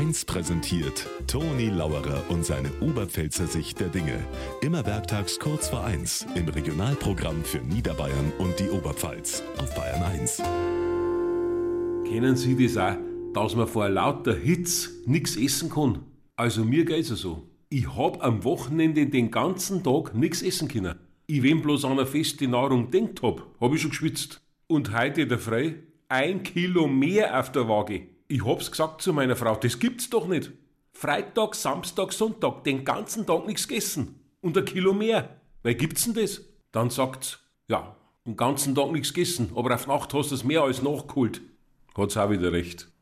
1 präsentiert Toni Lauerer und seine Oberpfälzer Sicht der Dinge. Immer werktags kurz vor 1 im Regionalprogramm für Niederbayern und die Oberpfalz auf Bayern 1. Kennen Sie das auch, dass man vor lauter Hitz nichts essen kann? Also mir geht's ja so. Ich hab am Wochenende den ganzen Tag nichts essen können. Ich, wenn bloß an eine feste Nahrung denkt hab, hab ich schon geschwitzt. Und heute der Frei ein Kilo mehr auf der Waage. Ich hab's gesagt zu meiner Frau, das gibt's doch nicht. Freitag, Samstag, Sonntag, den ganzen Tag nichts gegessen. Und ein Kilo mehr. Weil gibt's denn das? Dann sagt's, ja, den ganzen Tag nichts gegessen, aber auf Nacht hast du es mehr als nachgeholt. Hat's auch wieder recht.